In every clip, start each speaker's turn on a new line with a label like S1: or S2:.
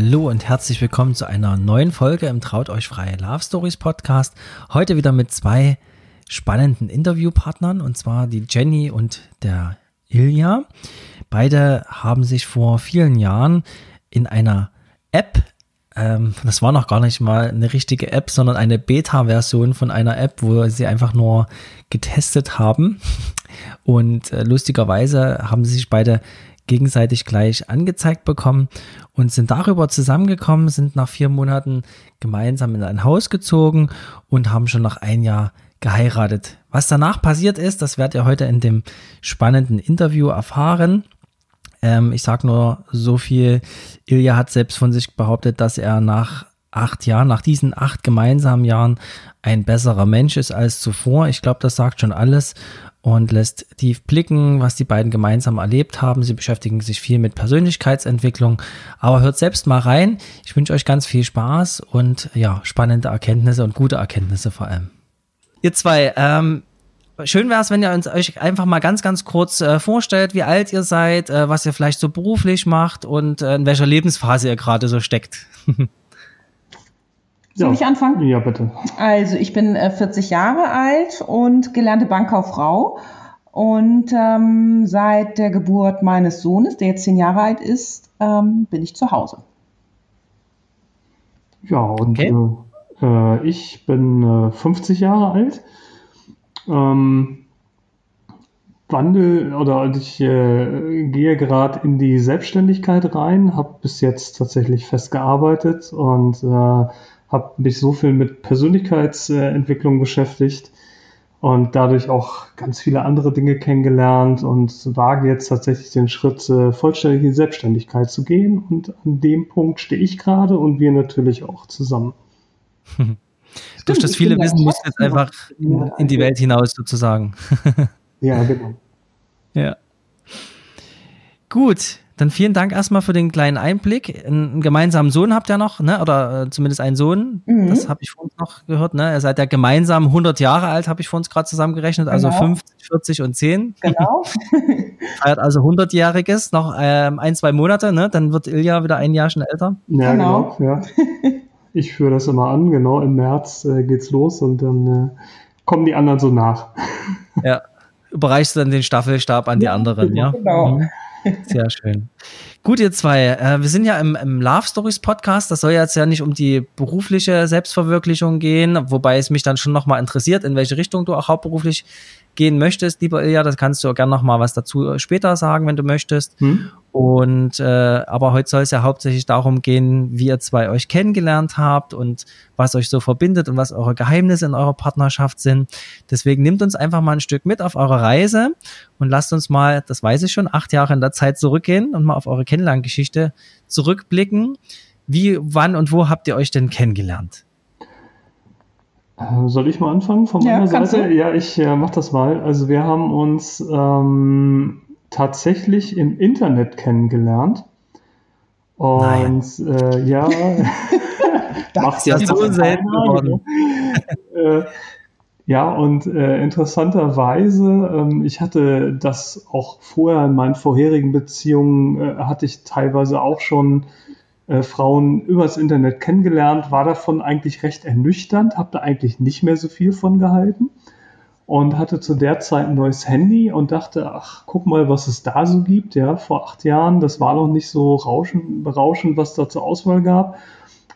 S1: Hallo und herzlich willkommen zu einer neuen Folge im Traut euch freie Love Stories Podcast. Heute wieder mit zwei spannenden Interviewpartnern und zwar die Jenny und der Ilja. Beide haben sich vor vielen Jahren in einer App, ähm, das war noch gar nicht mal eine richtige App, sondern eine Beta-Version von einer App, wo sie einfach nur getestet haben. Und äh, lustigerweise haben sie sich beide gegenseitig gleich angezeigt bekommen und sind darüber zusammengekommen, sind nach vier Monaten gemeinsam in ein Haus gezogen und haben schon nach ein Jahr geheiratet. Was danach passiert ist, das werdet ihr heute in dem spannenden Interview erfahren. Ähm, ich sage nur so viel, Ilja hat selbst von sich behauptet, dass er nach acht Jahren, nach diesen acht gemeinsamen Jahren ein besserer Mensch ist als zuvor. Ich glaube, das sagt schon alles und lässt tief blicken, was die beiden gemeinsam erlebt haben. Sie beschäftigen sich viel mit Persönlichkeitsentwicklung, aber hört selbst mal rein. Ich wünsche euch ganz viel Spaß und ja, spannende Erkenntnisse und gute Erkenntnisse vor allem. Ihr zwei, ähm, schön wäre es, wenn ihr uns euch einfach mal ganz, ganz kurz äh, vorstellt, wie alt ihr seid, äh, was ihr vielleicht so beruflich macht und äh, in welcher Lebensphase ihr gerade so steckt.
S2: Soll ja. ich anfangen?
S3: Ja, bitte.
S2: Also ich bin äh, 40 Jahre alt und gelernte Bankkauffrau. Und ähm, seit der Geburt meines Sohnes, der jetzt 10 Jahre alt ist, ähm, bin ich zu Hause.
S3: Ja, und okay. äh, äh ich bin 50 äh, Jahre alt. Ähm, wandel oder ich äh, gehe gerade in die Selbstständigkeit rein, habe bis jetzt tatsächlich fest gearbeitet und äh, habe mich so viel mit Persönlichkeitsentwicklung beschäftigt und dadurch auch ganz viele andere Dinge kennengelernt und wage jetzt tatsächlich den Schritt, äh, vollständig in die Selbstständigkeit zu gehen. Und an dem Punkt stehe ich gerade und wir natürlich auch zusammen.
S1: Durch das viele Wissen muss jetzt einfach in, in die Welt hinaus sozusagen.
S3: ja, genau.
S1: Ja. Gut, dann vielen Dank erstmal für den kleinen Einblick. Einen gemeinsamen Sohn habt ihr noch, ne? oder äh, zumindest einen Sohn. Mhm. Das habe ich vor uns noch gehört. Ne? Ihr seid ja gemeinsam 100 Jahre alt, habe ich vor uns gerade zusammengerechnet. Also genau. 50, 40 und 10.
S2: Genau.
S1: Feiert also 100-Jähriges, noch ähm, ein, zwei Monate. Ne? Dann wird Ilja wieder ein Jahr schon älter.
S3: Ja, genau. genau ja. Ich führe das immer an. Genau, im März äh, geht's los und dann äh, kommen die anderen so nach.
S1: Ja. Überreichst du dann den Staffelstab an die anderen, ja?
S2: Genau.
S1: Mhm. Sehr schön. Gut, ihr zwei. Äh, wir sind ja im, im, Love Stories Podcast. Das soll jetzt ja nicht um die berufliche Selbstverwirklichung gehen, wobei es mich dann schon nochmal interessiert, in welche Richtung du auch hauptberuflich gehen möchtest, lieber Ilja, das kannst du auch gerne noch mal was dazu äh, später sagen, wenn du möchtest. Hm. Und äh, aber heute soll es ja hauptsächlich darum gehen, wie ihr zwei euch kennengelernt habt und was euch so verbindet und was eure Geheimnisse in eurer Partnerschaft sind. Deswegen nimmt uns einfach mal ein Stück mit auf eure Reise und lasst uns mal, das weiß ich schon, acht Jahre in der Zeit zurückgehen und mal auf eure Kennenlerngeschichte zurückblicken. Wie, wann und wo habt ihr euch denn kennengelernt?
S3: Äh, soll ich mal anfangen von meiner ja, Seite? Du? Ja, ich äh, mach das mal. Also wir haben uns ähm, tatsächlich im Internet kennengelernt. Und äh, ja,
S1: das ist ja so selten geworden.
S3: äh, ja, und äh, interessanterweise, ähm, ich hatte das auch vorher in meinen vorherigen Beziehungen, äh, hatte ich teilweise auch schon äh, Frauen übers Internet kennengelernt, war davon eigentlich recht ernüchternd, habe da eigentlich nicht mehr so viel von gehalten und hatte zu der Zeit ein neues Handy und dachte, ach, guck mal, was es da so gibt. Ja, vor acht Jahren, das war noch nicht so rauschend, berauschend, was da zur Auswahl gab.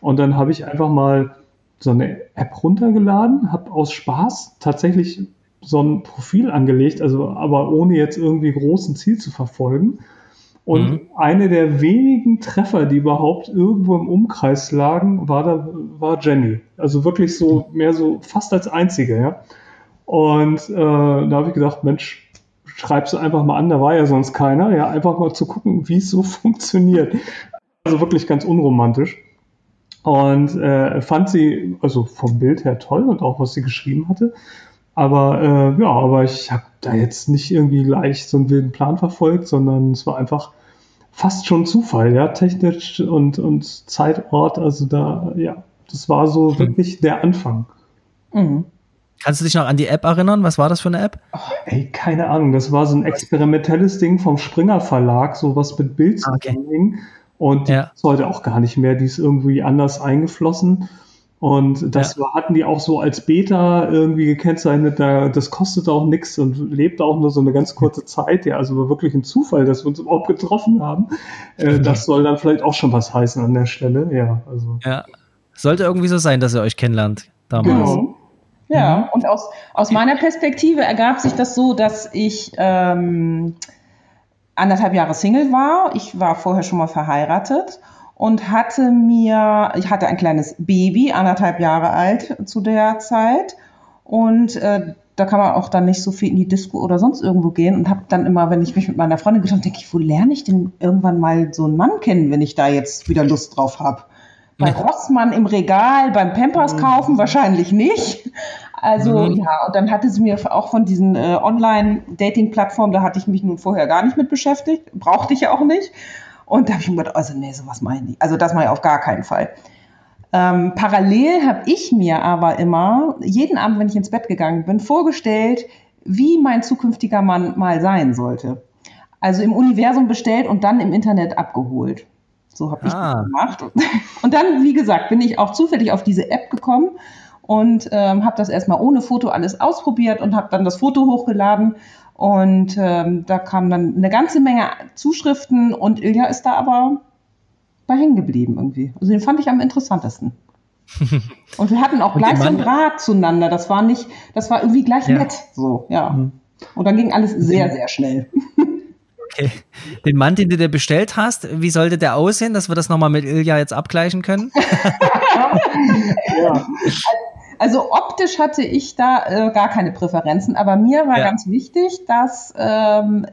S3: Und dann habe ich einfach mal so eine App runtergeladen, habe aus Spaß tatsächlich so ein Profil angelegt, also aber ohne jetzt irgendwie großen Ziel zu verfolgen und mhm. eine der wenigen Treffer, die überhaupt irgendwo im Umkreis lagen, war da, war Jenny. Also wirklich so, mehr so fast als einzige, ja. Und äh, da habe ich gedacht, Mensch, schreibst du einfach mal an, da war ja sonst keiner, ja, einfach mal zu gucken, wie es so funktioniert. Also wirklich ganz unromantisch. Und äh, fand sie, also vom Bild her toll und auch was sie geschrieben hatte. Aber äh, ja, aber ich habe da jetzt nicht irgendwie gleich so einen wilden Plan verfolgt, sondern es war einfach fast schon Zufall, ja, technisch und, und Zeitort. Also da, ja, das war so hm. wirklich der Anfang.
S1: Mhm. Kannst du dich noch an die App erinnern? Was war das für eine App?
S3: Oh, ey, keine Ahnung. Das war so ein experimentelles Ding vom Springer Verlag, sowas mit Bildscanning. Okay. Und ja. die ist heute auch gar nicht mehr. Die ist irgendwie anders eingeflossen. Und das ja. hatten die auch so als Beta irgendwie gekennzeichnet. Da, das kostet auch nichts und lebt auch nur so eine ganz kurze Zeit. Ja, also war wirklich ein Zufall, dass wir uns überhaupt getroffen haben. Äh, das soll dann vielleicht auch schon was heißen an der Stelle. Ja, also.
S1: Ja. Sollte irgendwie so sein, dass ihr euch kennenlernt damals.
S2: Genau. Ja, mhm. und aus, aus meiner Perspektive ergab sich das so, dass ich ähm, anderthalb Jahre Single war. Ich war vorher schon mal verheiratet und hatte mir, ich hatte ein kleines Baby, anderthalb Jahre alt zu der Zeit. Und äh, da kann man auch dann nicht so viel in die Disco oder sonst irgendwo gehen und habe dann immer, wenn ich mich mit meiner Freundin getroffen denke ich, wo lerne ich denn irgendwann mal so einen Mann kennen, wenn ich da jetzt wieder Lust drauf habe? Bei Rossmann im Regal, beim Pampers kaufen wahrscheinlich nicht. Also mhm. ja, und dann hatte sie mir auch von diesen äh, Online-Dating-Plattformen, da hatte ich mich nun vorher gar nicht mit beschäftigt, brauchte ich ja auch nicht. Und da habe ich mir gedacht, also nee, sowas meine ich. Also das mache ich auf gar keinen Fall. Ähm, parallel habe ich mir aber immer jeden Abend, wenn ich ins Bett gegangen bin, vorgestellt, wie mein zukünftiger Mann mal sein sollte. Also im Universum bestellt und dann im Internet abgeholt. So habe ich ah. das gemacht. Und dann, wie gesagt, bin ich auch zufällig auf diese App gekommen und ähm, habe das erstmal ohne Foto alles ausprobiert und habe dann das Foto hochgeladen und ähm, da kamen dann eine ganze Menge Zuschriften und Ilja ist da aber bei hängen geblieben irgendwie. Also den fand ich am interessantesten. und wir hatten auch gleich so einen Draht zueinander. Das war nicht, das war irgendwie gleich ja. nett. So, ja. Mhm. Und dann ging alles sehr, sehr schnell.
S1: Okay. Den Mann, den du dir bestellt hast, wie sollte der aussehen, dass wir das nochmal mit Ilja jetzt abgleichen können?
S2: ja. Also optisch hatte ich da äh, gar keine Präferenzen, aber mir war ja. ganz wichtig, dass, ähm,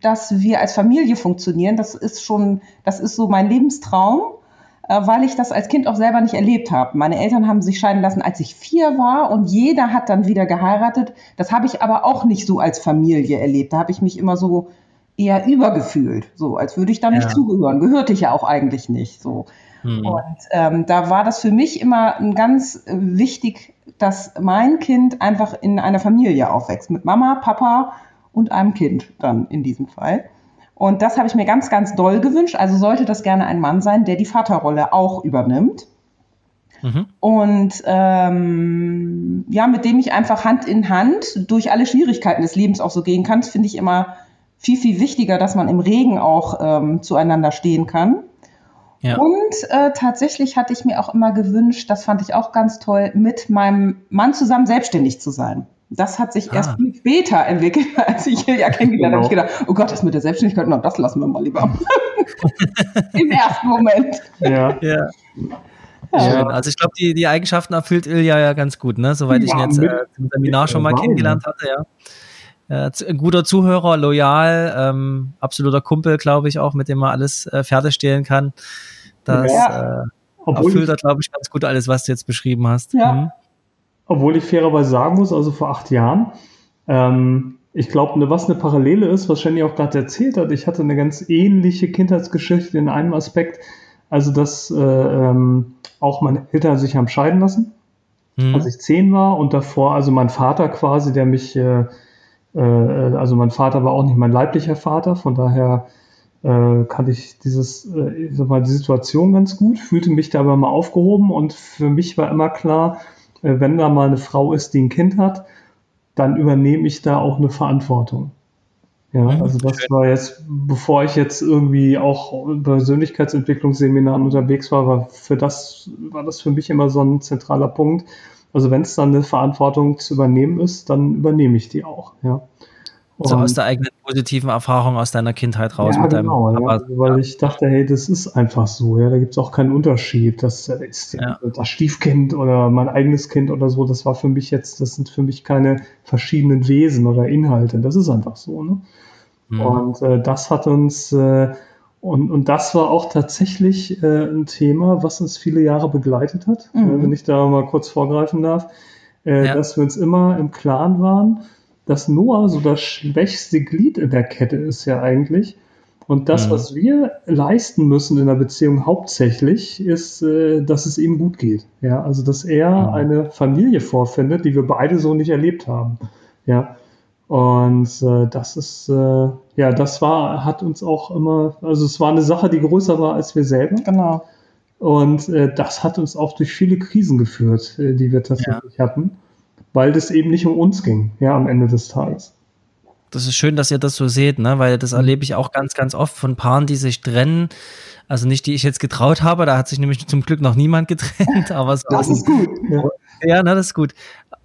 S2: dass wir als Familie funktionieren. Das ist schon, das ist so mein Lebenstraum, äh, weil ich das als Kind auch selber nicht erlebt habe. Meine Eltern haben sich scheiden lassen, als ich vier war und jeder hat dann wieder geheiratet. Das habe ich aber auch nicht so als Familie erlebt. Da habe ich mich immer so eher übergefühlt, so als würde ich da nicht ja. zugehören. Gehörte ich ja auch eigentlich nicht. So. Mhm. Und ähm, da war das für mich immer ein ganz äh, wichtig, dass mein Kind einfach in einer Familie aufwächst, mit Mama, Papa und einem Kind dann in diesem Fall. Und das habe ich mir ganz, ganz doll gewünscht. Also sollte das gerne ein Mann sein, der die Vaterrolle auch übernimmt. Mhm. Und ähm, ja, mit dem ich einfach Hand in Hand durch alle Schwierigkeiten des Lebens auch so gehen kann, finde ich immer viel, viel wichtiger, dass man im Regen auch ähm, zueinander stehen kann. Ja. Und äh, tatsächlich hatte ich mir auch immer gewünscht, das fand ich auch ganz toll, mit meinem Mann zusammen selbstständig zu sein. Das hat sich ah. erst viel später entwickelt, als ich ja kennengelernt genau. habe. Ich gedacht, oh Gott, das mit der Selbstständigkeit, na, das lassen wir mal lieber. Im ersten Moment.
S1: Ja. ja. Ja. Also ich glaube, die, die Eigenschaften erfüllt Ilja ja ganz gut, ne? Soweit ich ihn jetzt äh, im Seminar schon mal kennengelernt hatte, ja. Äh, ein guter Zuhörer, loyal, ähm, absoluter Kumpel, glaube ich, auch, mit dem man alles äh, fertigstellen kann. Das ja. äh, erfüllt da, glaube ich, ganz gut alles, was du jetzt beschrieben hast. Ja. Mhm.
S3: Obwohl ich fairerweise sagen muss, also vor acht Jahren, ähm, ich glaube, ne, was eine Parallele ist, was Jenny auch gerade erzählt hat, ich hatte eine ganz ähnliche Kindheitsgeschichte in einem Aspekt, also dass äh, ähm, auch meine Eltern sich haben scheiden lassen, mhm. als ich zehn war und davor, also mein Vater quasi, der mich, äh, äh, also mein Vater war auch nicht mein leiblicher Vater, von daher äh, kannte ich dieses, äh, ich sag mal, die Situation ganz gut, fühlte mich da aber mal aufgehoben und für mich war immer klar, äh, wenn da mal eine Frau ist, die ein Kind hat, dann übernehme ich da auch eine Verantwortung. Ja, mhm. also das war jetzt, bevor ich jetzt irgendwie auch Persönlichkeitsentwicklungsseminaren unterwegs war, war für das, war das für mich immer so ein zentraler Punkt. Also wenn es dann eine Verantwortung zu übernehmen ist, dann übernehme ich die auch, ja.
S1: so aus der eigenen positiven Erfahrung aus deiner Kindheit raus
S3: ja,
S1: mit deinem
S3: genau,
S1: Papa.
S3: Ja, weil ich dachte, hey, das ist einfach so, ja, da gibt es auch keinen Unterschied. Das ist ja. das Stiefkind oder mein eigenes Kind oder so, das war für mich jetzt, das sind für mich keine verschiedenen Wesen oder Inhalte. Das ist einfach so. Ne? Mhm. Und äh, das hat uns äh, und, und das war auch tatsächlich äh, ein Thema, was uns viele Jahre begleitet hat, mhm. wenn ich da mal kurz vorgreifen darf, äh, ja. dass wir uns immer im Klaren waren, dass Noah so das schwächste Glied in der Kette ist ja eigentlich. Und das, mhm. was wir leisten müssen in der Beziehung hauptsächlich, ist, äh, dass es ihm gut geht. Ja, also dass er mhm. eine Familie vorfindet, die wir beide so nicht erlebt haben. Ja. Und äh, das ist, äh, ja, das war, hat uns auch immer, also es war eine Sache, die größer war als wir selber.
S2: Genau.
S3: Und äh, das hat uns auch durch viele Krisen geführt, äh, die wir tatsächlich ja. hatten weil das eben nicht um uns ging, ja, am Ende des Tages.
S1: Das ist schön, dass ihr das so seht, ne? weil das erlebe ich auch ganz, ganz oft von Paaren, die sich trennen. Also nicht, die ich jetzt getraut habe, da hat sich nämlich zum Glück noch niemand getrennt. Aber so
S2: das ist gut.
S1: Ja, ja ne, das ist gut.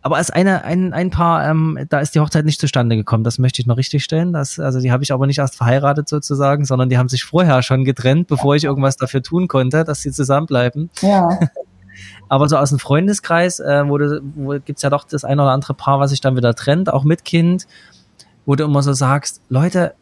S1: Aber als eine, ein, ein Paar, ähm, da ist die Hochzeit nicht zustande gekommen. Das möchte ich noch richtig stellen. Das, also die habe ich aber nicht erst verheiratet sozusagen, sondern die haben sich vorher schon getrennt, bevor ich irgendwas dafür tun konnte, dass sie zusammenbleiben.
S2: Ja.
S1: Aber so aus dem Freundeskreis, äh, wo, du, wo gibt's ja doch das ein oder andere Paar, was sich dann wieder trennt, auch mit Kind, wo du immer so sagst, Leute,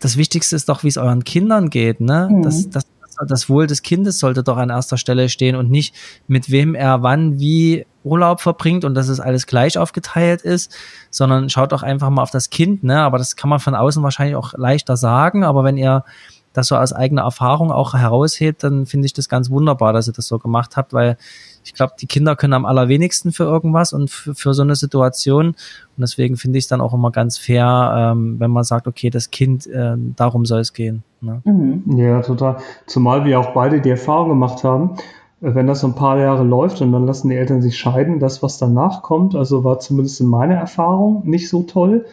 S1: das Wichtigste ist doch, wie es euren Kindern geht, ne? Mhm. Das, das, das Wohl des Kindes sollte doch an erster Stelle stehen und nicht mit wem er wann wie Urlaub verbringt und dass es alles gleich aufgeteilt ist, sondern schaut doch einfach mal auf das Kind, ne? Aber das kann man von außen wahrscheinlich auch leichter sagen, aber wenn ihr das so aus eigener Erfahrung auch heraushebt, dann finde ich das ganz wunderbar, dass ihr das so gemacht habt, weil ich glaube, die Kinder können am allerwenigsten für irgendwas und für, für so eine Situation. Und deswegen finde ich es dann auch immer ganz fair, ähm, wenn man sagt, okay, das Kind, äh, darum soll es gehen. Ne?
S3: Mhm. Ja, total. Zumal wir auch beide die Erfahrung gemacht haben, äh, wenn das so ein paar Jahre läuft und dann lassen die Eltern sich scheiden, das, was danach kommt, also war zumindest in meiner Erfahrung nicht so toll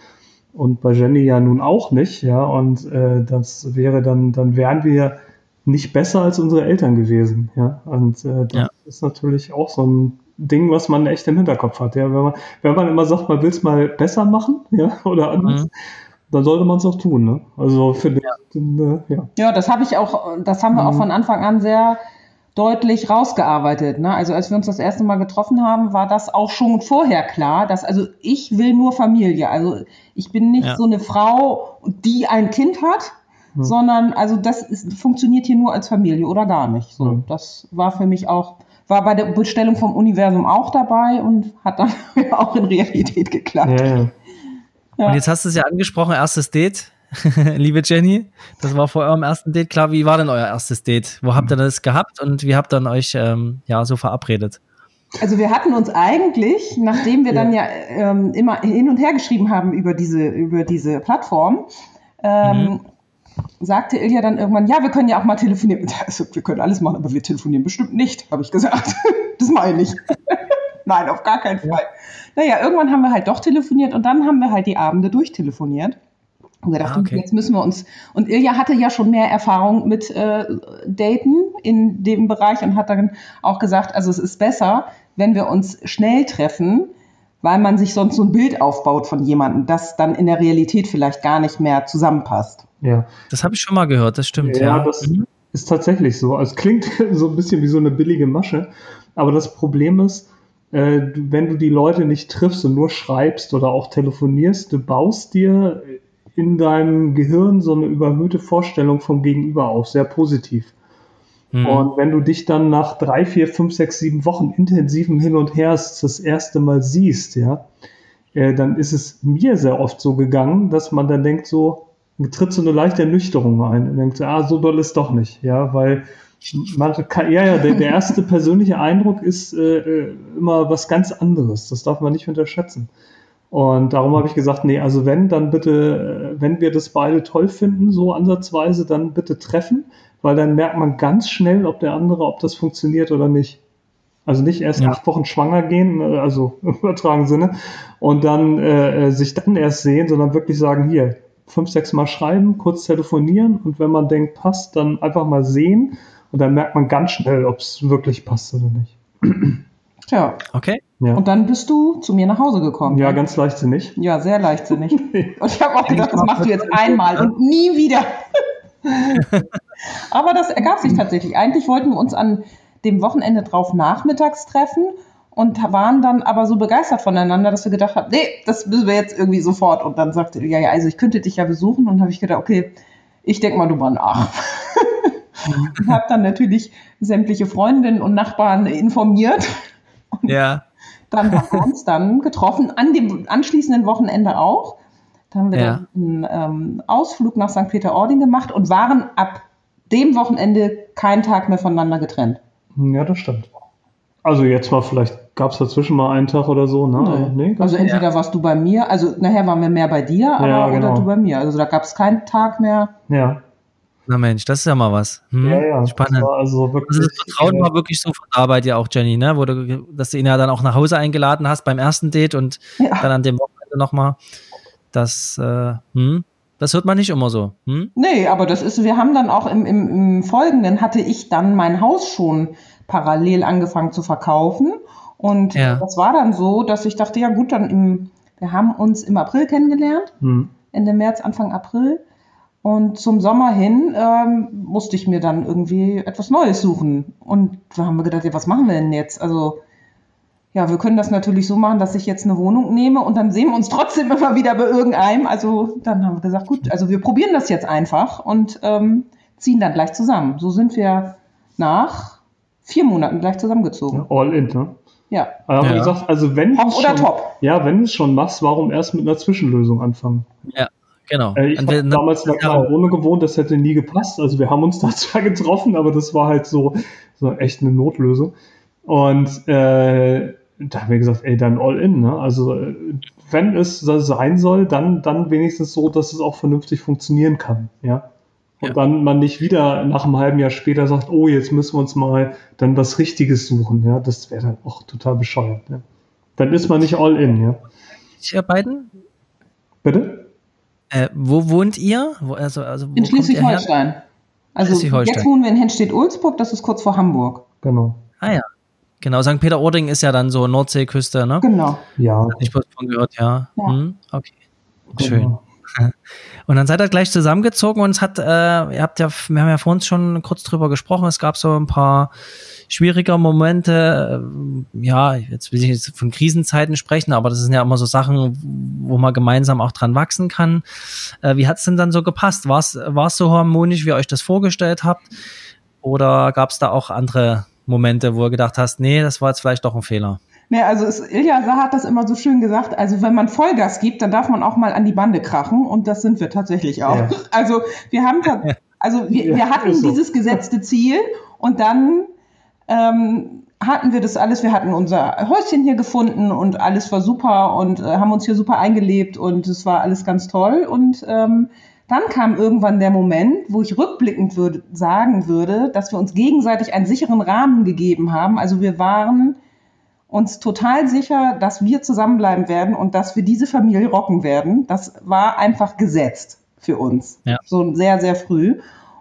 S3: und bei Jenny ja nun auch nicht, ja, und äh, das wäre dann, dann wären wir nicht besser als unsere Eltern gewesen, ja, und äh, das ja. ist natürlich auch so ein Ding, was man echt im Hinterkopf hat, ja, wenn man, wenn man immer sagt, man will es mal besser machen, ja, oder anders, mhm. dann sollte man es auch tun, ne, also für
S2: ja. Den, äh, ja. Ja, das habe ich auch, das haben wir mhm. auch von Anfang an sehr deutlich rausgearbeitet. Ne? Also als wir uns das erste Mal getroffen haben, war das auch schon vorher klar, dass also ich will nur Familie. Also ich bin nicht ja. so eine Frau, die ein Kind hat, hm. sondern also das ist, funktioniert hier nur als Familie oder gar nicht. So, hm. das war für mich auch war bei der Bestellung vom Universum auch dabei und hat dann auch in Realität geklappt. Ja, ja.
S1: Ja. Und jetzt hast du es ja angesprochen, erstes Date. liebe Jenny. Das war vor eurem ersten Date. Klar, wie war denn euer erstes Date? Wo habt ihr das gehabt und wie habt ihr euch ähm, ja so verabredet?
S2: Also wir hatten uns eigentlich, nachdem wir ja. dann ja ähm, immer hin und her geschrieben haben über diese, über diese Plattform, ähm, mhm. Sagte Ilja dann irgendwann, ja, wir können ja auch mal telefonieren. Also, wir können alles machen, aber wir telefonieren bestimmt nicht, habe ich gesagt. das meine ich. Nein, auf gar keinen Fall. Ja. Naja, irgendwann haben wir halt doch telefoniert und dann haben wir halt die Abende durchtelefoniert. Und gedacht, ah, okay. jetzt müssen wir uns. Und Ilja hatte ja schon mehr Erfahrung mit äh, Daten in dem Bereich und hat dann auch gesagt, also es ist besser, wenn wir uns schnell treffen, weil man sich sonst so ein Bild aufbaut von jemandem, das dann in der Realität vielleicht gar nicht mehr zusammenpasst.
S1: Ja. Das habe ich schon mal gehört, das stimmt.
S3: Ja, ja. das mhm. ist tatsächlich so. Also es klingt so ein bisschen wie so eine billige Masche, aber das Problem ist, äh, wenn du die Leute nicht triffst und nur schreibst oder auch telefonierst, du baust dir in deinem Gehirn so eine überhöhte Vorstellung vom Gegenüber auf, sehr positiv. Mhm. Und wenn du dich dann nach drei, vier, fünf, sechs, sieben Wochen intensivem Hin und Her das erste Mal siehst, ja, äh, dann ist es mir sehr oft so gegangen, dass man dann denkt so, tritt so eine leichte Ernüchterung ein und denkt so, ah, so doll ist doch nicht, ja, weil man kann, ja, ja, der, der erste persönliche Eindruck ist äh, äh, immer was ganz anderes. Das darf man nicht unterschätzen. Und darum habe ich gesagt, nee, also wenn, dann bitte, äh, wenn wir das beide toll finden, so ansatzweise, dann bitte treffen, weil dann merkt man ganz schnell, ob der andere, ob das funktioniert oder nicht. Also nicht erst ja. acht Wochen schwanger gehen, äh, also im übertragenen Sinne, und dann äh, sich dann erst sehen, sondern wirklich sagen, hier, fünf, sechs Mal schreiben, kurz telefonieren und wenn man denkt, passt, dann einfach mal sehen und dann merkt man ganz schnell, ob es wirklich passt oder nicht.
S2: Tja.
S1: Okay.
S3: Ja.
S2: Und dann bist du zu mir nach Hause gekommen.
S3: Ja, ganz leichtsinnig.
S2: Ja, sehr leichtsinnig. Und ich habe auch gedacht, das machst du jetzt einmal und nie wieder. Aber das ergab sich tatsächlich. Eigentlich wollten wir uns an dem Wochenende drauf nachmittags treffen und waren dann aber so begeistert voneinander, dass wir gedacht haben, nee, das müssen wir jetzt irgendwie sofort. Und dann sagte ja, ja, also ich könnte dich ja besuchen. Und habe ich gedacht, okay, ich denke mal drüber nach. und habe dann natürlich sämtliche Freundinnen und Nachbarn informiert. Und
S1: Ja.
S2: dann haben wir uns dann getroffen, an dem anschließenden Wochenende auch. Da haben wir
S1: Ja.
S2: dann einen ähm, Ausflug nach St. Peter-Ording gemacht und waren ab dem Wochenende keinen Tag mehr voneinander getrennt.
S3: Ja, das stimmt. Also jetzt mal vielleicht, gab es dazwischen mal einen Tag oder so, ne? Nee, gab's
S2: also entweder warst du bei mir, also nachher waren wir mehr bei dir, aber
S3: Ja, genau.
S2: oder du bei mir. Also da gab es keinen Tag mehr.
S3: ja.
S1: Na Mensch, das ist ja mal was. Hm?
S3: ja, ja.
S1: Spannend.
S3: Das war also wirklich,
S1: Also das Vertrauen war wirklich so von da bei dir auch, Jenny, ne? Wo du, dass du ihn ja dann auch nach Hause eingeladen hast beim ersten Date und
S2: Ja.
S1: dann an dem Wochenende nochmal. Das, äh, hm? das hört man nicht immer so. Hm?
S2: Nee, aber das ist, wir haben dann auch im, im, im Folgenden hatte ich dann mein Haus schon parallel angefangen zu verkaufen. Und
S1: Ja.
S2: das war dann so, dass ich dachte, ja gut, dann im, wir haben uns im April kennengelernt,
S3: hm.
S2: Ende März, Anfang April. Und zum Sommer hin ähm, musste ich mir dann irgendwie etwas Neues suchen. Und da haben wir gedacht, ja, was machen wir denn jetzt? Also, ja, wir können das natürlich so machen, dass ich jetzt eine Wohnung nehme und dann sehen wir uns trotzdem immer wieder bei irgendeinem. Also dann haben wir gesagt, gut, also wir probieren das jetzt einfach und ähm, ziehen dann gleich zusammen. So sind wir nach vier Monaten gleich zusammengezogen.
S3: All in, ne?
S2: Ja.
S3: Aber
S1: Ja.
S3: gesagt, also wenn
S2: Top
S3: du's
S2: oder
S3: schon,
S2: top?
S3: Ja, wenn du es schon machst, warum erst mit einer Zwischenlösung anfangen?
S1: Ja, genau.
S3: Äh, ich habe damals in einer kleinen Wohnung gewohnt, das hätte nie gepasst. Also wir haben uns da zwar getroffen, aber das war halt so, so echt eine Notlösung. Und äh, da haben wir gesagt, ey, dann all in. Ne? Also äh, wenn es so sein soll, dann, dann wenigstens so, dass es auch vernünftig funktionieren kann. Ja. Und
S1: Ja.
S3: dann man nicht wieder nach einem halben Jahr später sagt, oh, jetzt müssen wir uns mal dann was Richtiges suchen. Ja, das wäre dann auch total bescheuert. Ja. Dann ist man nicht all in, ja.
S1: Ihr beiden?
S3: Bitte?
S1: Äh, wo wohnt ihr? Wo, also, also, wo
S2: In? Schleswig-Holstein. Also
S1: Schleswig-Holstein.
S2: jetzt wohnen wir in Henstedt-Ulzburg, das ist kurz vor Hamburg.
S3: Genau.
S1: Ah ja. Genau, St. Peter-Ording ist ja dann so Nordseeküste, ne?
S2: Genau.
S3: Ja.
S1: Ich habe von gehört, ja.
S2: Ja.
S1: Hm, okay. Schön.
S3: Genau.
S1: Und dann seid ihr gleich zusammengezogen und es hat, äh, ihr habt ja, wir haben ja vor uns schon kurz drüber gesprochen, es gab so ein paar schwierige Momente, äh, ja, jetzt will ich jetzt von Krisenzeiten sprechen, aber das sind ja immer so Sachen, wo man gemeinsam auch dran wachsen kann. Äh, wie hat's denn dann so gepasst? War es so harmonisch, wie ihr euch das vorgestellt habt? Oder gab es da auch andere Momente, wo ihr gedacht hast, nee, das war jetzt vielleicht doch ein Fehler?
S2: Nee, also es, Ilja hat das immer so schön gesagt, also wenn man Vollgas gibt, dann darf man auch mal an die Bande krachen und das sind wir tatsächlich auch.
S3: Ja.
S2: Also wir haben, also wir,
S3: Ja,
S2: wir hatten
S3: so.
S2: dieses gesetzte Ziel und dann ähm, hatten wir das alles, wir hatten unser Häuschen hier gefunden und alles war super und äh, haben uns hier super eingelebt und es war alles ganz toll und ähm, dann kam irgendwann der Moment, wo ich rückblickend würde, sagen würde, dass wir uns gegenseitig einen sicheren Rahmen gegeben haben. Also wir waren uns total sicher, dass wir zusammenbleiben werden und dass wir diese Familie rocken werden. Das war einfach gesetzt für uns.
S1: Ja.
S2: So sehr, sehr früh.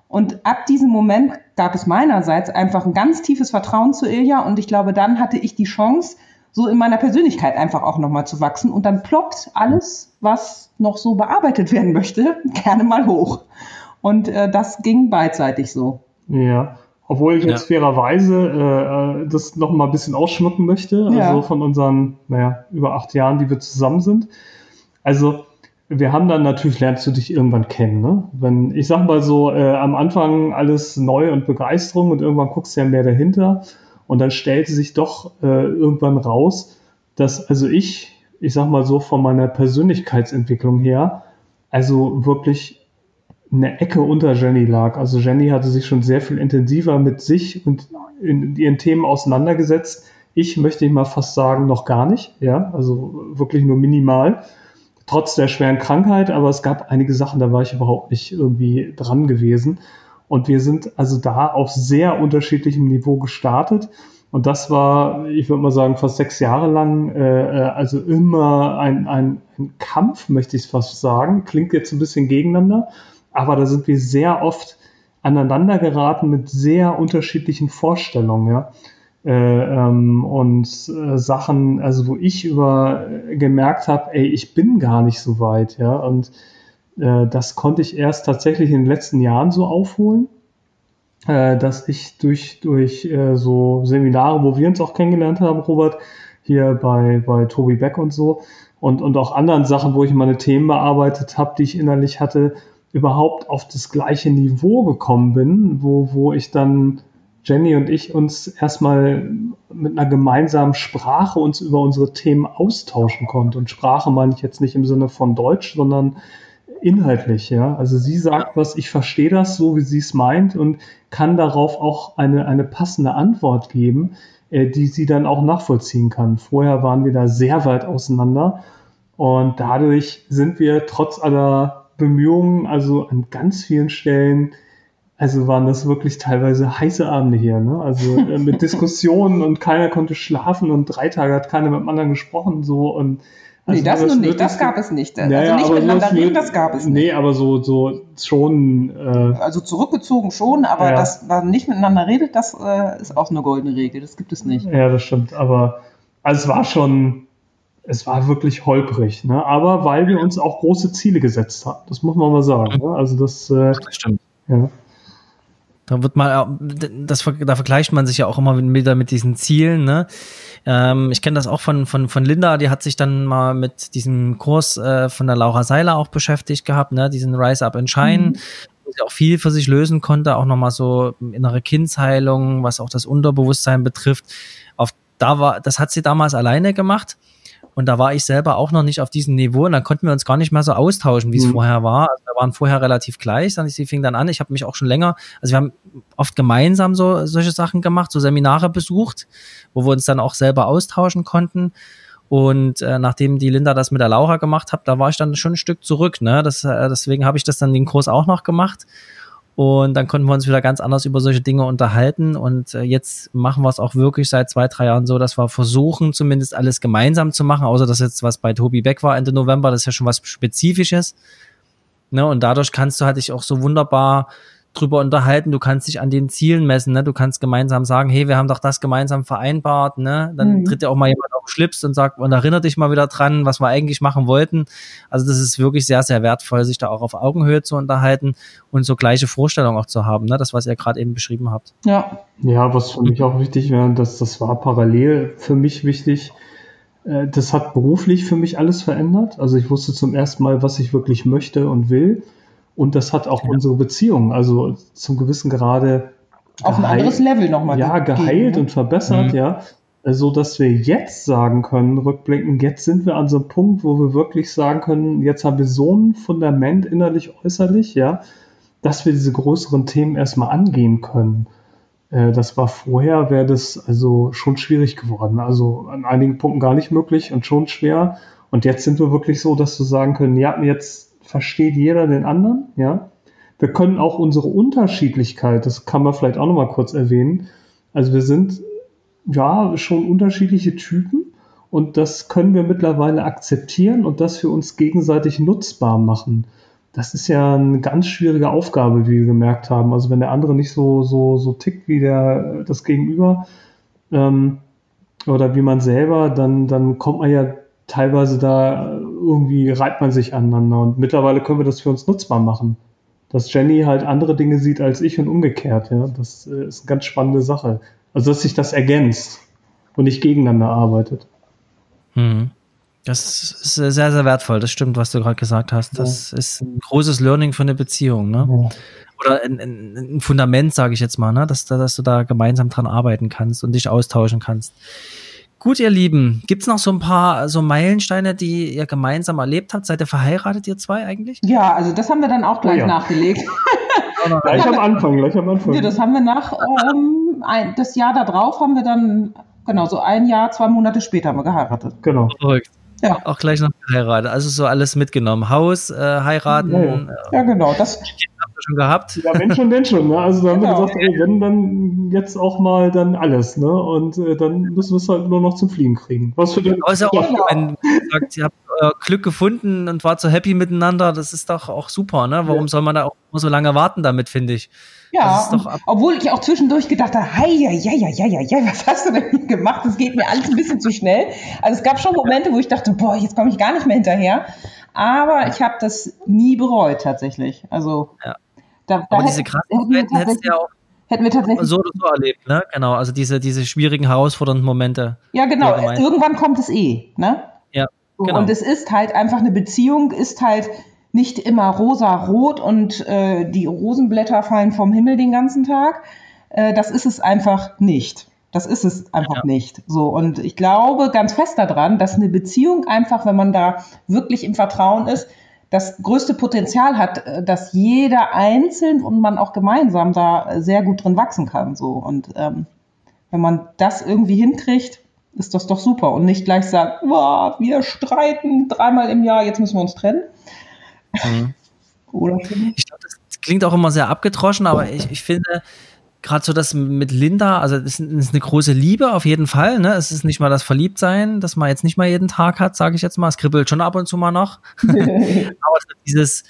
S2: Und ab diesem Moment gab es meinerseits einfach ein ganz tiefes Vertrauen zu Ilja und ich glaube, dann hatte ich die Chance, so in meiner Persönlichkeit einfach auch nochmal zu wachsen und dann ploppt alles, was noch so bearbeitet werden möchte, gerne mal hoch. Und äh, das ging beidseitig so.
S3: Ja, obwohl ich
S1: Ja.
S3: jetzt fairerweise äh, äh, das noch mal ein bisschen ausschmücken möchte,
S2: Ja.
S3: also von unseren, naja, über acht Jahren, die wir zusammen sind. Also wir haben dann natürlich, lernst du dich irgendwann kennen, ne? Wenn, ich sag mal so, äh, am Anfang alles neu und Begeisterung und irgendwann guckst du ja mehr dahinter und dann stellte sich doch äh, irgendwann raus, dass also ich, ich sag mal so, von meiner Persönlichkeitsentwicklung her, also wirklich eine Ecke unter Jenny lag. Also Jenny hatte sich schon sehr viel intensiver mit sich und in ihren Themen auseinandergesetzt. Ich möchte mal fast sagen, noch gar nicht. Ja, also wirklich nur minimal. Trotz der schweren Krankheit, aber es gab einige Sachen, da war ich überhaupt nicht irgendwie dran gewesen. Und wir sind also da auf sehr unterschiedlichem Niveau gestartet. Und das war, ich würde mal sagen, fast sechs Jahre lang, äh, äh, also immer ein, ein, ein Kampf, möchte ich fast sagen. Klingt jetzt ein bisschen gegeneinander, aber da sind wir sehr oft aneinander geraten mit sehr unterschiedlichen Vorstellungen. Ja. äh, ähm, und äh, Sachen, also wo ich über äh, gemerkt habe, ey, ich bin gar nicht so weit, ja, und äh, das konnte ich erst tatsächlich in den letzten Jahren so aufholen, äh, dass ich durch, durch äh, so Seminare, wo wir uns auch kennengelernt haben, Robert, hier bei, bei Tobi Beck und so, und, und auch anderen Sachen, wo ich meine Themen bearbeitet habe, die ich innerlich hatte, überhaupt auf das gleiche Niveau gekommen bin, wo, wo ich dann Jenny und ich uns erstmal mit einer gemeinsamen Sprache uns über unsere Themen austauschen konnten. Und Sprache meine ich jetzt nicht im Sinne von Deutsch, sondern inhaltlich, ja. Also sie sagt was, ich verstehe das so, wie sie es meint und kann darauf auch eine, eine passende Antwort geben, äh, die sie dann auch nachvollziehen kann. Vorher waren wir da sehr weit auseinander und dadurch sind wir trotz aller Bemühungen, also an ganz vielen Stellen also waren das wirklich teilweise heiße Abende hier, ne? Also äh, mit Diskussionen und keiner konnte schlafen und drei Tage hat keiner mit dem anderen gesprochen, so und
S2: also nee, das nun nicht, das gab es nicht. Also
S3: naja,
S2: nicht miteinander reden, das gab es nicht.
S3: Nee, aber so, so schon.
S2: Äh, also zurückgezogen schon, aber ja. das man nicht miteinander redet, das äh, ist auch eine goldene Regel, das gibt es nicht.
S3: Ja, das stimmt, aber also es war schon, es war wirklich holprig, ne? aber weil wir uns auch große Ziele gesetzt haben, das muss man mal sagen. Ne? Also das, äh, das stimmt. Ja.
S1: Da wird mal, das, da vergleicht man sich ja auch immer wieder mit diesen Zielen. Ne? Ähm, ich kenne das auch von, von, von Linda, die hat sich dann mal mit diesem Kurs äh, von der Laura Seiler auch beschäftigt gehabt, ne? diesen Rise Up and Shine, mhm. wo sie auch viel für sich lösen konnte, auch nochmal so innere Kindsheilung, was auch das Unterbewusstsein betrifft. Auf, da war, das hat sie damals alleine gemacht. Und da war ich selber auch noch nicht auf diesem Niveau und dann konnten wir uns gar nicht mehr so austauschen, wie es mhm. vorher war. Also wir waren vorher relativ gleich, dann sie fing dann an. Ich habe mich auch schon länger, also wir haben oft gemeinsam so solche Sachen gemacht, so Seminare besucht, wo wir uns dann auch selber austauschen konnten. Und äh, nachdem die Linda das mit der Laura gemacht hat, da war ich dann schon ein Stück zurück. Ne? Das, äh, deswegen habe ich das dann den Kurs auch noch gemacht. Und dann konnten wir uns wieder ganz anders über solche Dinge unterhalten. Und äh, jetzt machen wir es auch wirklich seit zwei, drei Jahren so, dass wir versuchen, zumindest alles gemeinsam zu machen, außer dass jetzt was bei Tobi Beck war Ende November, das ist ja schon was Spezifisches. Ne? Und dadurch kannst du halt dich auch so wunderbar drüber unterhalten, du kannst dich an den Zielen messen, ne? Du kannst gemeinsam sagen, hey, wir haben doch das gemeinsam vereinbart, ne? Dann mhm. tritt ja auch mal jemand auf den Schlips und sagt, und erinnert dich mal wieder dran, was wir eigentlich machen wollten. Also das ist wirklich sehr, sehr wertvoll, sich da auch auf Augenhöhe zu unterhalten und so gleiche Vorstellungen auch zu haben, ne? Das, was ihr gerade eben beschrieben habt.
S3: Ja. Ja, was für mich auch wichtig wäre, dass das war parallel für mich wichtig. Äh, das hat beruflich für mich alles verändert. Also ich wusste zum ersten Mal, was ich wirklich möchte und will. Und das hat auch ja. unsere Beziehung, also zum gewissen Grade
S2: auf ein anderes Level nochmal
S3: ja geheilt ne? und verbessert, mhm. ja, so dass wir jetzt sagen können, rückblickend, jetzt sind wir an so einem Punkt, wo wir wirklich sagen können, jetzt haben wir so ein Fundament innerlich, äußerlich, ja, dass wir diese größeren Themen erstmal angehen können. Äh, das war vorher, wäre das also schon schwierig geworden. Also an einigen Punkten gar nicht möglich und schon schwer. Und jetzt sind wir wirklich so, dass wir sagen können, ja, jetzt versteht jeder den anderen, ja. Wir können auch unsere Unterschiedlichkeit, das kann man vielleicht auch nochmal kurz erwähnen. Also wir sind ja schon unterschiedliche Typen und das können wir mittlerweile akzeptieren und das für uns gegenseitig nutzbar machen. Das ist ja eine ganz schwierige Aufgabe, wie wir gemerkt haben. Also wenn der andere nicht so, so, so tickt wie der, das Gegenüber ähm, oder wie man selber, dann, dann kommt man ja teilweise da irgendwie reibt man sich aneinander. Und mittlerweile können wir das für uns nutzbar machen. Dass Jenny halt andere Dinge sieht als ich und umgekehrt. Ja? Das äh, ist eine ganz spannende Sache. Also, dass sich das ergänzt und nicht gegeneinander arbeitet.
S1: Mhm. Das ist sehr, sehr wertvoll. Das stimmt, was du gerade gesagt hast. Das ja. ist ein großes Learning für eine Beziehung. Ne? Ja. Oder ein, ein, ein Fundament, sage ich jetzt mal, ne? dass, dass du da gemeinsam dran arbeiten kannst und dich austauschen kannst. Gut, ihr Lieben, gibt es noch so ein paar so Meilensteine, die ihr gemeinsam erlebt habt? Seid ihr verheiratet, ihr zwei eigentlich?
S2: Ja, also das haben wir dann auch gleich oh ja. nachgelegt.
S3: gleich am Anfang, gleich am Anfang.
S2: Ja, das haben wir nach, ähm, ein, das Jahr darauf haben wir dann, genau, so ein Jahr, zwei Monate später haben wir geheiratet.
S3: Genau.
S1: Verrückt. Ja. Auch gleich noch geheiratet. Also so alles mitgenommen. Haus, äh, heiraten. Ja,
S2: ja. ja, genau. Das,
S1: schon gehabt.
S3: Ja, wenn schon, denn schon. Ne? Also da haben genau. wir gesagt, ey, wenn dann jetzt auch mal dann alles. Ne? Und äh, dann müssen wir es halt nur noch zum Fliegen kriegen. Was für den.
S1: Ja auch, wenn ihr sagt, ihr habt euer Glück gefunden und wart so happy miteinander. Das ist doch auch super, ne? Warum soll man da auch so lange warten damit, finde ich?
S2: Ja, obwohl ich auch zwischendurch gedacht habe, hei, ja, ja, ja, ja, ja, was hast du denn hier gemacht? Das geht mir alles ein bisschen zu schnell. Also es gab schon Momente, wo ich dachte, boah, jetzt komme ich gar nicht mehr hinterher. Aber ich habe das nie bereut tatsächlich. Also
S1: ja. Da, da Aber diese krassen Momente hättest du ja auch
S2: hätten wir tatsächlich
S1: so oder so erlebt, ne? Genau, also diese, diese schwierigen, herausfordernden Momente.
S2: Ja, genau. Irgendwann kommt es eh, ne?
S1: Ja.
S2: Genau. Und es ist halt einfach eine Beziehung, ist halt nicht immer rosa-rot und äh, die Rosenblätter fallen vom Himmel den ganzen Tag. Äh, das ist es einfach nicht. Das ist es einfach ja. nicht. So. Und ich glaube ganz fest daran, dass eine Beziehung einfach, wenn man da wirklich im Vertrauen ist, das größte Potenzial hat, äh, dass jeder einzeln und man auch gemeinsam da sehr gut drin wachsen kann. So. Und ähm, wenn man das irgendwie hinkriegt, ist das doch super. Und nicht gleich sagt, wow, wir streiten dreimal im Jahr, jetzt müssen wir uns trennen.
S1: Mhm. Oder? Ich glaube, das klingt auch immer sehr abgedroschen, aber ich, ich finde, gerade so das mit Linda, also das ist eine große Liebe auf jeden Fall. Ne? Es ist nicht mal das Verliebtsein, das man jetzt nicht mal jeden Tag hat, sage ich jetzt mal. Es kribbelt schon ab und zu mal noch. aber dieses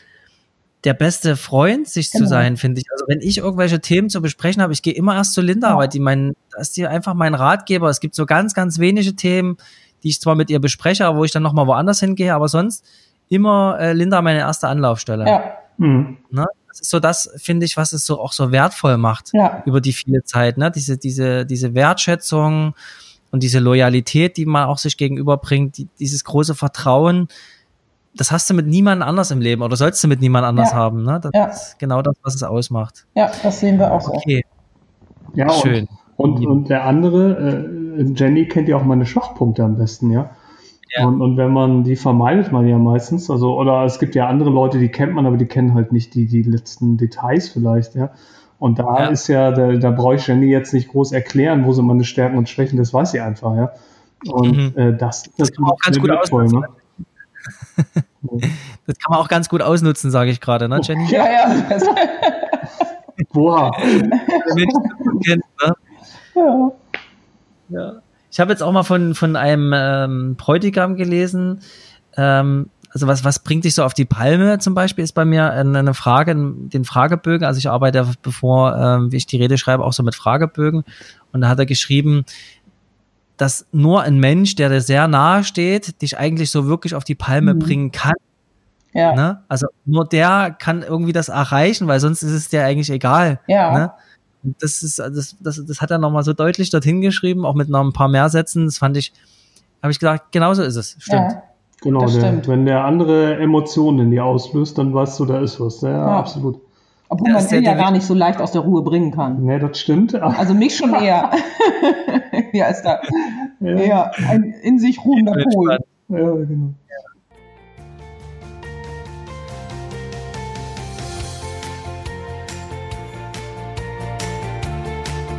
S1: der beste Freund sich genau. zu sein, finde ich. Also wenn ich irgendwelche Themen zu besprechen habe, ich gehe immer erst zu Linda, ja. weil die mein, das ist die einfach mein Ratgeber. Es gibt so ganz, ganz wenige Themen, die ich zwar mit ihr bespreche, aber wo ich dann nochmal woanders hingehe, aber sonst immer äh, Linda meine erste Anlaufstelle. Ja. Mhm. Ne? Das ist so das, finde ich, was es so auch so wertvoll macht ja. über die viele Zeit. Ne? Diese, diese, diese Wertschätzung und diese Loyalität, die man auch sich gegenüberbringt, die, dieses große Vertrauen, das hast du mit niemandem anders im Leben oder sollst du mit niemand anders ja. haben. Ne? Das ja. ist genau das, was es ausmacht.
S2: Ja, das sehen wir auch okay.
S3: so. Ja, schön. Und, und, und der andere, äh, Jenny kennt ja auch meine Schwachpunkte am besten, ja. Ja. Und, und wenn man, die vermeidet man ja meistens, also, oder es gibt ja andere Leute, die kennt man, aber die kennen halt nicht die, die letzten Details vielleicht, ja. Und da ja. ist ja, da, da brauche ich Jenny jetzt nicht groß erklären, wo sind meine Stärken und Schwächen, das weiß sie einfach, ja. Und mhm. äh, das, das,
S1: das kann man auch ganz gut ausnutzen. Ne? das kann man auch ganz gut ausnutzen, sage ich gerade, ne, Jenny?
S2: Ja, ja.
S3: Boah.
S1: ne? Ja. Ja. Ich habe jetzt auch mal von, von einem ähm, Bräutigam gelesen, ähm, also was, was bringt dich so auf die Palme zum Beispiel, ist bei mir eine Frage, den Fragebögen. Also ich arbeite, bevor ähm, wie ich die Rede schreibe, auch so mit Fragebögen. Und da hat er geschrieben, dass nur ein Mensch, der dir sehr nahe steht, dich eigentlich so wirklich auf die Palme mhm. bringen kann. Ja. Ne? Also nur der kann irgendwie das erreichen, weil sonst ist es dir eigentlich egal. Ja. Ne? Das ist, das, das, das hat er nochmal so deutlich dorthin geschrieben, auch mit noch ein paar mehr Sätzen. Das fand ich, habe ich gesagt, genauso ist es. Stimmt. Ja,
S3: genau, der, wenn der andere Emotionen in dir auslöst, dann weißt du, da ist was. Ja, ja. absolut.
S2: Obwohl man ihn ja gar nicht so leicht aus der Ruhe bringen kann.
S3: Nee, das stimmt.
S2: Also mich schon eher. ja, ist da ja. eher ein in sich ruhender Pol. Ja, genau.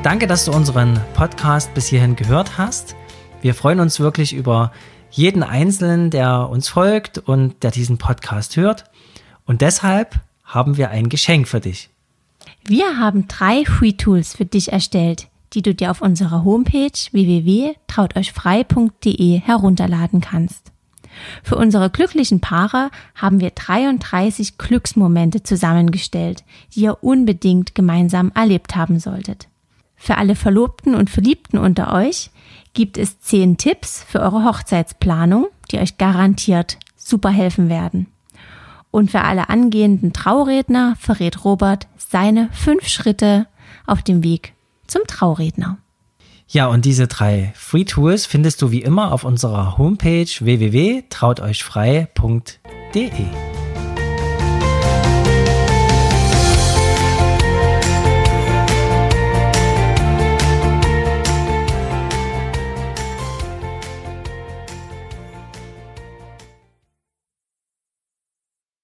S1: Danke, dass du unseren Podcast bis hierhin gehört hast. Wir freuen uns wirklich über jeden Einzelnen, der uns folgt und der diesen Podcast hört. Und deshalb haben wir ein Geschenk für dich.
S4: Wir haben drei Free Tools für dich erstellt, die du dir auf unserer Homepage www.trauteuchfrei.de herunterladen kannst. Für unsere glücklichen Paare haben wir 33 Glücksmomente zusammengestellt, die ihr unbedingt gemeinsam erlebt haben solltet. Für alle Verlobten und Verliebten unter euch gibt es zehn Tipps für eure Hochzeitsplanung, die euch garantiert super helfen werden. Und für alle angehenden Trauredner verrät Robert seine fünf Schritte auf dem Weg zum Trauredner.
S1: Ja, und diese drei Free Tools findest du wie immer auf unserer Homepage www.trauteuchfrei.de.